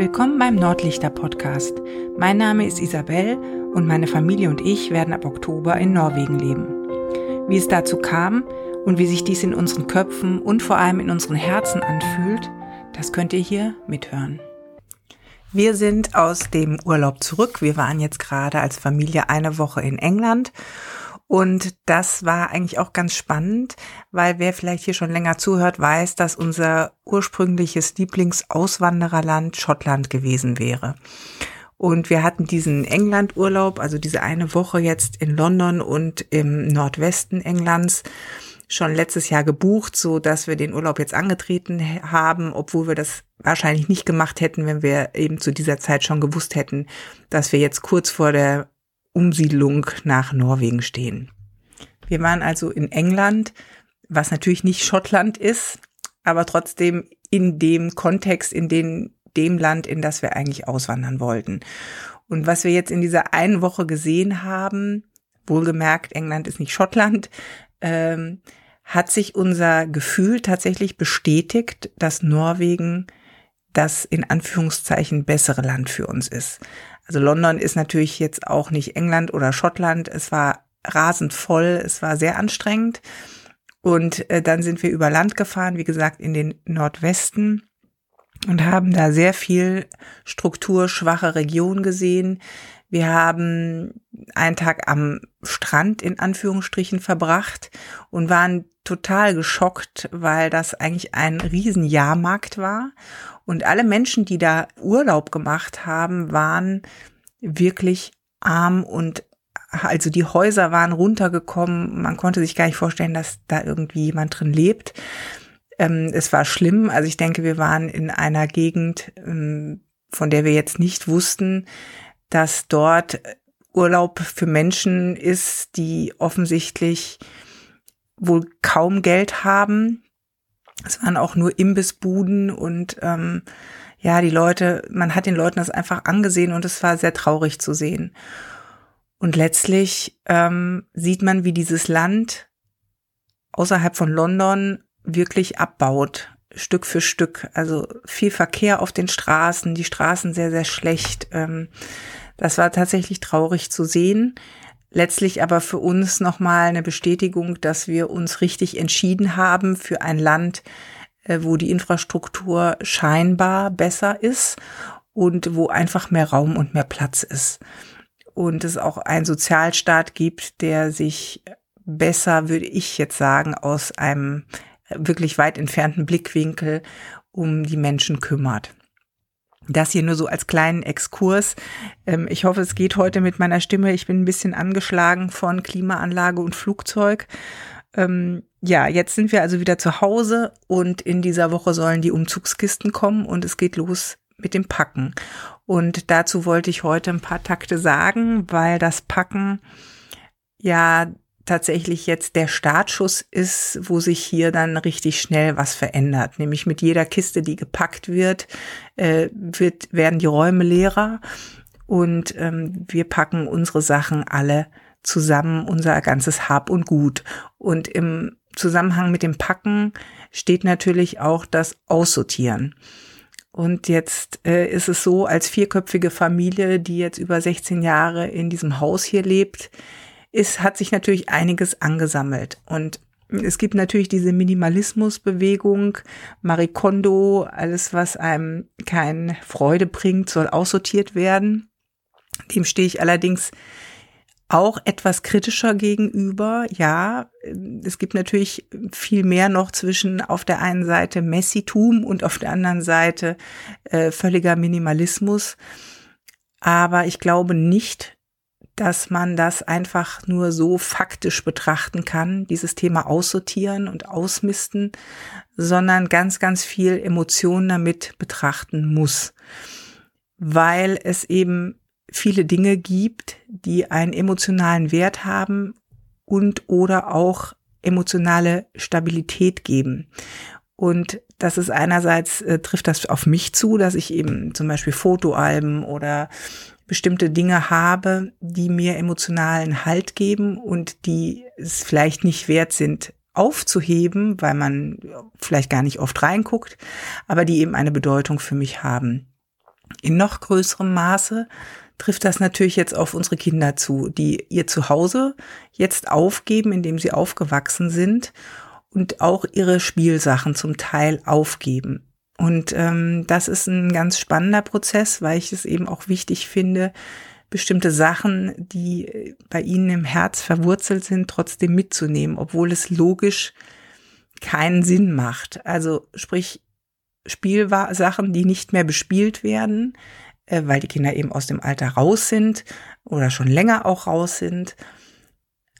Willkommen beim Nordlichter Podcast. Mein Name ist Isabel und meine Familie und ich werden ab Oktober in Norwegen leben. Wie es dazu kam und wie sich dies in unseren Köpfen und vor allem in unseren Herzen anfühlt, das könnt ihr hier mithören. Wir sind aus dem Urlaub zurück. Wir waren jetzt gerade als Familie eine Woche in England und das war eigentlich auch ganz spannend, weil wer vielleicht hier schon länger zuhört, weiß, dass unser ursprüngliches Lieblingsauswandererland Schottland gewesen wäre. Und wir hatten diesen England-Urlaub, also diese eine Woche jetzt in London und im Nordwesten Englands schon letztes Jahr gebucht, so dass wir den Urlaub jetzt angetreten haben, obwohl wir das wahrscheinlich nicht gemacht hätten, wenn wir eben zu dieser Zeit schon gewusst hätten, dass wir jetzt kurz vor der Umsiedlung nach Norwegen stehen. Wir waren also in England, was natürlich nicht Schottland ist, aber trotzdem in dem Kontext, in den, dem Land, in das wir eigentlich auswandern wollten. Und was wir jetzt in dieser einen Woche gesehen haben, wohlgemerkt, England ist nicht Schottland, ähm, hat sich unser Gefühl tatsächlich bestätigt, dass Norwegen das in Anführungszeichen bessere Land für uns ist. Also London ist natürlich jetzt auch nicht England oder Schottland. Es war rasend voll, es war sehr anstrengend. Und äh, dann sind wir über Land gefahren, wie gesagt, in den Nordwesten und haben da sehr viel strukturschwache Region gesehen. Wir haben einen Tag am Strand in Anführungsstrichen verbracht und waren total geschockt, weil das eigentlich ein riesen Jahrmarkt war und alle Menschen, die da Urlaub gemacht haben, waren wirklich arm und also die Häuser waren runtergekommen. Man konnte sich gar nicht vorstellen, dass da irgendwie jemand drin lebt. Ähm, es war schlimm. Also ich denke, wir waren in einer Gegend, ähm, von der wir jetzt nicht wussten, dass dort Urlaub für Menschen ist, die offensichtlich wohl kaum Geld haben es waren auch nur Imbissbuden und ähm, ja, die Leute, man hat den Leuten das einfach angesehen und es war sehr traurig zu sehen. Und letztlich ähm, sieht man, wie dieses Land außerhalb von London wirklich abbaut, Stück für Stück. Also viel Verkehr auf den Straßen, die Straßen sehr, sehr schlecht. Ähm, das war tatsächlich traurig zu sehen letztlich aber für uns nochmal eine Bestätigung, dass wir uns richtig entschieden haben für ein Land, äh, wo die Infrastruktur scheinbar besser ist und wo einfach mehr Raum und mehr Platz ist. Und es auch einen Sozialstaat gibt, der sich besser, würde ich jetzt sagen, aus einem wirklich weit entfernten Blickwinkel um die Menschen kümmert. Das hier nur so als kleinen Exkurs. Ähm, ich hoffe, es geht heute mit meiner Stimme. Ich bin ein bisschen angeschlagen von Klimaanlage und Flugzeug. Ähm, ja, jetzt sind wir also wieder zu Hause und in dieser Woche sollen die Umzugskisten kommen und es geht los mit dem Packen. Und dazu wollte ich heute ein paar Takte sagen, weil das Packen ja tatsächlich jetzt der Startschuss ist, wo sich hier dann richtig schnell was verändert. Nämlich mit jeder Kiste, die gepackt wird, äh, wird werden die Räume leerer und ähm, wir packen unsere Sachen alle zusammen, unser ganzes Hab und Gut. Und im Zusammenhang mit dem Packen steht natürlich auch das Aussortieren. Und jetzt äh, ist es so, als vierköpfige Familie, die jetzt über 16 Jahre in diesem Haus hier lebt, ist, hat sich natürlich einiges angesammelt. Und es gibt natürlich diese Minimalismusbewegung, Marie Kondo, alles, was einem keine Freude bringt, soll aussortiert werden. Dem stehe ich allerdings auch etwas kritischer gegenüber. Ja, es gibt natürlich viel mehr noch zwischen auf der einen Seite Messitum und auf der anderen Seite äh, völliger Minimalismus. Aber ich glaube nicht, dass man das einfach nur so faktisch betrachten kann, dieses Thema aussortieren und ausmisten, sondern ganz, ganz viel Emotionen damit betrachten muss, weil es eben viele Dinge gibt, die einen emotionalen Wert haben und oder auch emotionale Stabilität geben. Und das ist einerseits, äh, trifft das auf mich zu, dass ich eben zum Beispiel Fotoalben oder bestimmte Dinge habe, die mir emotionalen Halt geben und die es vielleicht nicht wert sind aufzuheben, weil man vielleicht gar nicht oft reinguckt, aber die eben eine Bedeutung für mich haben. In noch größerem Maße trifft das natürlich jetzt auf unsere Kinder zu, die ihr Zuhause jetzt aufgeben, indem sie aufgewachsen sind und auch ihre Spielsachen zum Teil aufgeben. Und ähm, das ist ein ganz spannender Prozess, weil ich es eben auch wichtig finde, bestimmte Sachen, die bei ihnen im Herz verwurzelt sind, trotzdem mitzunehmen, obwohl es logisch keinen Sinn macht. Also sprich Spielsachen, die nicht mehr bespielt werden, äh, weil die Kinder eben aus dem Alter raus sind oder schon länger auch raus sind,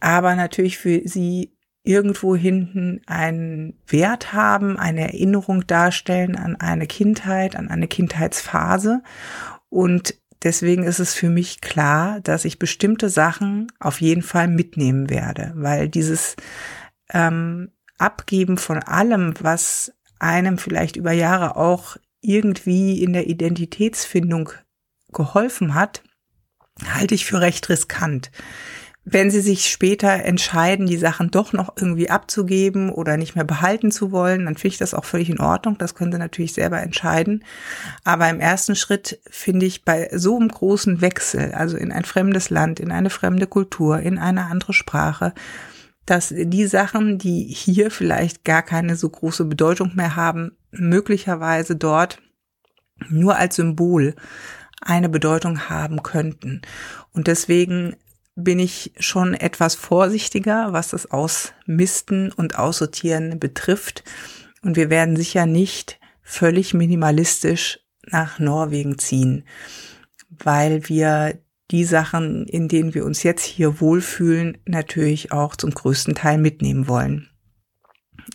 aber natürlich für sie irgendwo hinten einen Wert haben, eine Erinnerung darstellen an eine Kindheit, an eine Kindheitsphase. Und deswegen ist es für mich klar, dass ich bestimmte Sachen auf jeden Fall mitnehmen werde, weil dieses ähm, Abgeben von allem, was einem vielleicht über Jahre auch irgendwie in der Identitätsfindung geholfen hat, halte ich für recht riskant. Wenn Sie sich später entscheiden, die Sachen doch noch irgendwie abzugeben oder nicht mehr behalten zu wollen, dann finde ich das auch völlig in Ordnung. Das können Sie natürlich selber entscheiden. Aber im ersten Schritt finde ich bei so einem großen Wechsel, also in ein fremdes Land, in eine fremde Kultur, in eine andere Sprache, dass die Sachen, die hier vielleicht gar keine so große Bedeutung mehr haben, möglicherweise dort nur als Symbol eine Bedeutung haben könnten. Und deswegen bin ich schon etwas vorsichtiger, was das Ausmisten und Aussortieren betrifft. Und wir werden sicher nicht völlig minimalistisch nach Norwegen ziehen, weil wir die Sachen, in denen wir uns jetzt hier wohlfühlen, natürlich auch zum größten Teil mitnehmen wollen.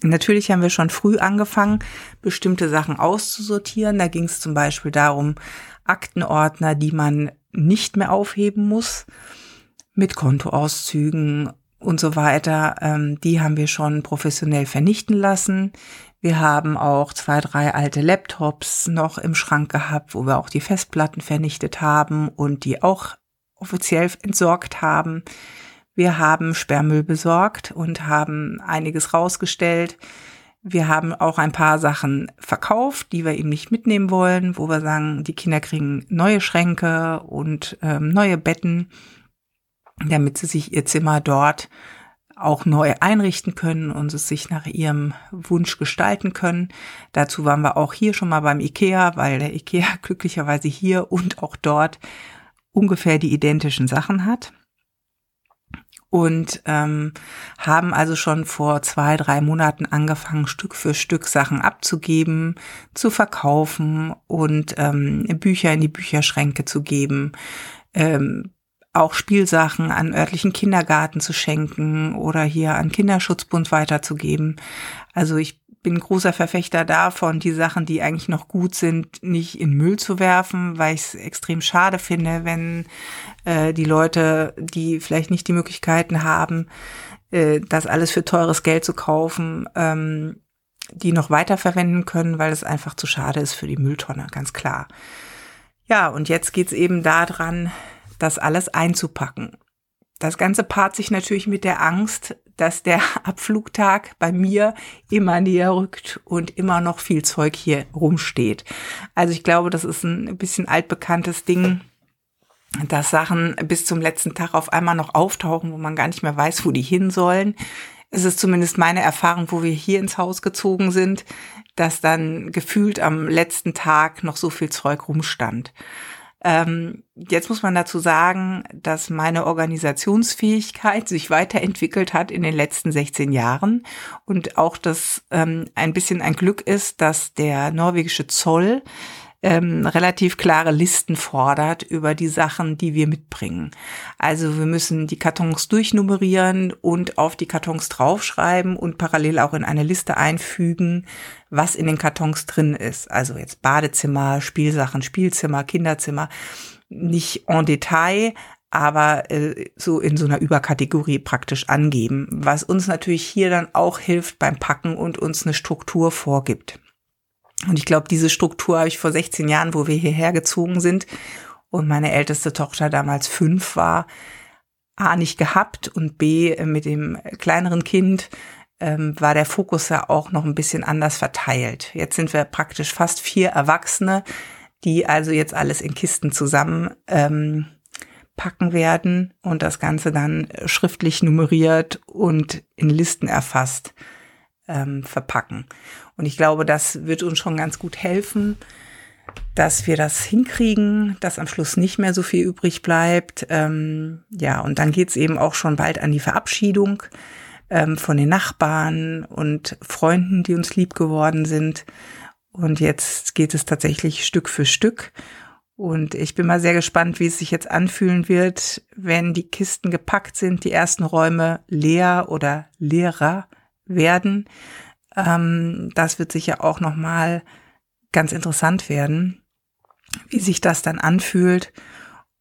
Natürlich haben wir schon früh angefangen, bestimmte Sachen auszusortieren. Da ging es zum Beispiel darum, Aktenordner, die man nicht mehr aufheben muss mit Kontoauszügen und so weiter. Ähm, die haben wir schon professionell vernichten lassen. Wir haben auch zwei, drei alte Laptops noch im Schrank gehabt, wo wir auch die Festplatten vernichtet haben und die auch offiziell entsorgt haben. Wir haben Sperrmüll besorgt und haben einiges rausgestellt. Wir haben auch ein paar Sachen verkauft, die wir eben nicht mitnehmen wollen, wo wir sagen, die Kinder kriegen neue Schränke und ähm, neue Betten damit sie sich ihr Zimmer dort auch neu einrichten können und es sich nach ihrem Wunsch gestalten können. Dazu waren wir auch hier schon mal beim IKEA, weil der IKEA glücklicherweise hier und auch dort ungefähr die identischen Sachen hat. Und ähm, haben also schon vor zwei, drei Monaten angefangen, Stück für Stück Sachen abzugeben, zu verkaufen und ähm, Bücher in die Bücherschränke zu geben. Ähm, auch Spielsachen an örtlichen Kindergarten zu schenken oder hier an Kinderschutzbund weiterzugeben. Also ich bin großer Verfechter davon, die Sachen, die eigentlich noch gut sind, nicht in Müll zu werfen, weil ich es extrem schade finde, wenn äh, die Leute, die vielleicht nicht die Möglichkeiten haben, äh, das alles für teures Geld zu kaufen, ähm, die noch weiterverwenden können, weil es einfach zu schade ist für die Mülltonne, ganz klar. Ja, und jetzt geht's eben daran, das alles einzupacken. Das Ganze paart sich natürlich mit der Angst, dass der Abflugtag bei mir immer näher rückt und immer noch viel Zeug hier rumsteht. Also ich glaube, das ist ein bisschen altbekanntes Ding, dass Sachen bis zum letzten Tag auf einmal noch auftauchen, wo man gar nicht mehr weiß, wo die hin sollen. Es ist zumindest meine Erfahrung, wo wir hier ins Haus gezogen sind, dass dann gefühlt am letzten Tag noch so viel Zeug rumstand. Ähm, jetzt muss man dazu sagen, dass meine Organisationsfähigkeit sich weiterentwickelt hat in den letzten 16 Jahren und auch das ähm, ein bisschen ein Glück ist, dass der norwegische Zoll ähm, relativ klare Listen fordert über die Sachen, die wir mitbringen. Also wir müssen die Kartons durchnummerieren und auf die Kartons draufschreiben und parallel auch in eine Liste einfügen, was in den Kartons drin ist. Also jetzt Badezimmer, Spielsachen, Spielzimmer, Kinderzimmer. Nicht en Detail, aber äh, so in so einer Überkategorie praktisch angeben, was uns natürlich hier dann auch hilft beim Packen und uns eine Struktur vorgibt. Und ich glaube, diese Struktur habe ich vor 16 Jahren, wo wir hierher gezogen sind und meine älteste Tochter damals fünf war, A nicht gehabt und B mit dem kleineren Kind ähm, war der Fokus ja auch noch ein bisschen anders verteilt. Jetzt sind wir praktisch fast vier Erwachsene die also jetzt alles in Kisten zusammen ähm, packen werden und das Ganze dann schriftlich nummeriert und in Listen erfasst ähm, verpacken. Und ich glaube, das wird uns schon ganz gut helfen, dass wir das hinkriegen, dass am Schluss nicht mehr so viel übrig bleibt. Ähm, ja, und dann geht's eben auch schon bald an die Verabschiedung ähm, von den Nachbarn und Freunden, die uns lieb geworden sind. Und jetzt geht es tatsächlich Stück für Stück. Und ich bin mal sehr gespannt, wie es sich jetzt anfühlen wird, wenn die Kisten gepackt sind, die ersten Räume leer oder leerer werden. Ähm, das wird sicher auch nochmal ganz interessant werden, wie sich das dann anfühlt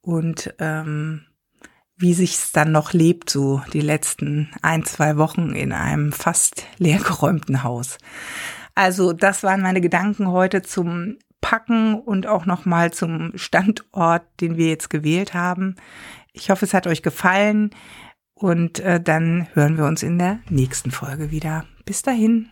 und ähm, wie sich's dann noch lebt, so die letzten ein, zwei Wochen in einem fast leergeräumten Haus. Also das waren meine Gedanken heute zum Packen und auch nochmal zum Standort, den wir jetzt gewählt haben. Ich hoffe, es hat euch gefallen und äh, dann hören wir uns in der nächsten Folge wieder. Bis dahin.